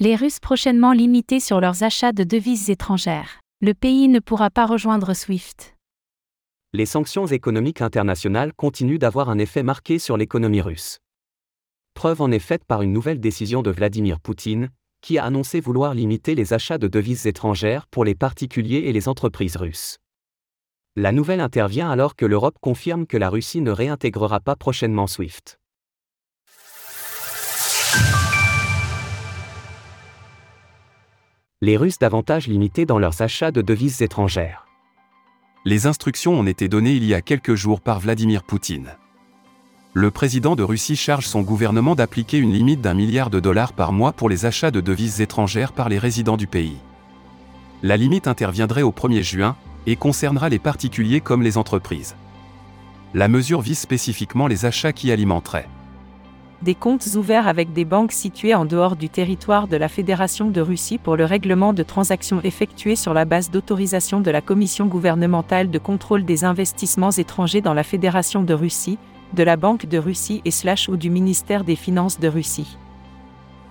Les Russes prochainement limités sur leurs achats de devises étrangères. Le pays ne pourra pas rejoindre SWIFT. Les sanctions économiques internationales continuent d'avoir un effet marqué sur l'économie russe. Preuve en est faite par une nouvelle décision de Vladimir Poutine, qui a annoncé vouloir limiter les achats de devises étrangères pour les particuliers et les entreprises russes. La nouvelle intervient alors que l'Europe confirme que la Russie ne réintégrera pas prochainement SWIFT. Les Russes davantage limités dans leurs achats de devises étrangères. Les instructions ont été données il y a quelques jours par Vladimir Poutine le président de Russie charge son gouvernement d'appliquer une limite d'un milliard de dollars par mois pour les achats de devises étrangères par les résidents du pays. La limite interviendrait au 1er juin et concernera les particuliers comme les entreprises. La mesure vise spécifiquement les achats qui alimenteraient des comptes ouverts avec des banques situées en dehors du territoire de la Fédération de Russie pour le règlement de transactions effectuées sur la base d'autorisation de la Commission gouvernementale de contrôle des investissements étrangers dans la Fédération de Russie, de la Banque de Russie et slash ou du ministère des Finances de Russie.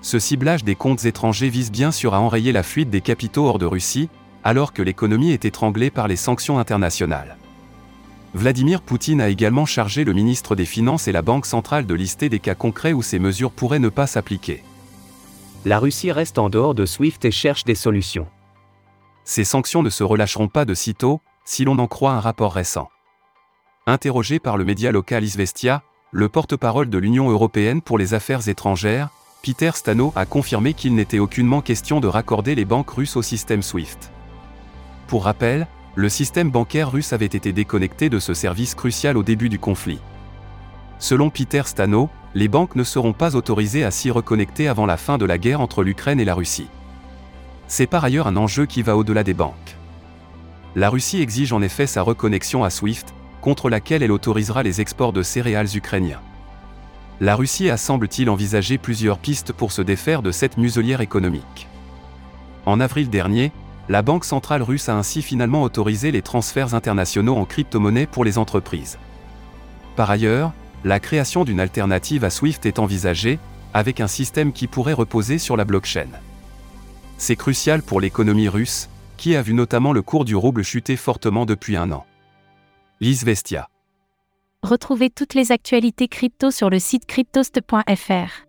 Ce ciblage des comptes étrangers vise bien sûr à enrayer la fuite des capitaux hors de Russie, alors que l'économie est étranglée par les sanctions internationales. Vladimir Poutine a également chargé le ministre des Finances et la Banque centrale de lister des cas concrets où ces mesures pourraient ne pas s'appliquer. La Russie reste en dehors de SWIFT et cherche des solutions. Ces sanctions ne se relâcheront pas de sitôt, si l'on en croit un rapport récent. Interrogé par le média local Isvestia, le porte-parole de l'Union européenne pour les affaires étrangères, Peter Stano a confirmé qu'il n'était aucunement question de raccorder les banques russes au système SWIFT. Pour rappel, le système bancaire russe avait été déconnecté de ce service crucial au début du conflit. Selon Peter Stano, les banques ne seront pas autorisées à s'y reconnecter avant la fin de la guerre entre l'Ukraine et la Russie. C'est par ailleurs un enjeu qui va au-delà des banques. La Russie exige en effet sa reconnexion à SWIFT, contre laquelle elle autorisera les exports de céréales ukrainiens. La Russie a semble-t-il envisagé plusieurs pistes pour se défaire de cette muselière économique. En avril dernier, la Banque centrale russe a ainsi finalement autorisé les transferts internationaux en crypto-monnaie pour les entreprises. Par ailleurs, la création d'une alternative à SWIFT est envisagée, avec un système qui pourrait reposer sur la blockchain. C'est crucial pour l'économie russe, qui a vu notamment le cours du rouble chuter fortement depuis un an. Lise Vestia. Retrouvez toutes les actualités crypto sur le site cryptost.fr.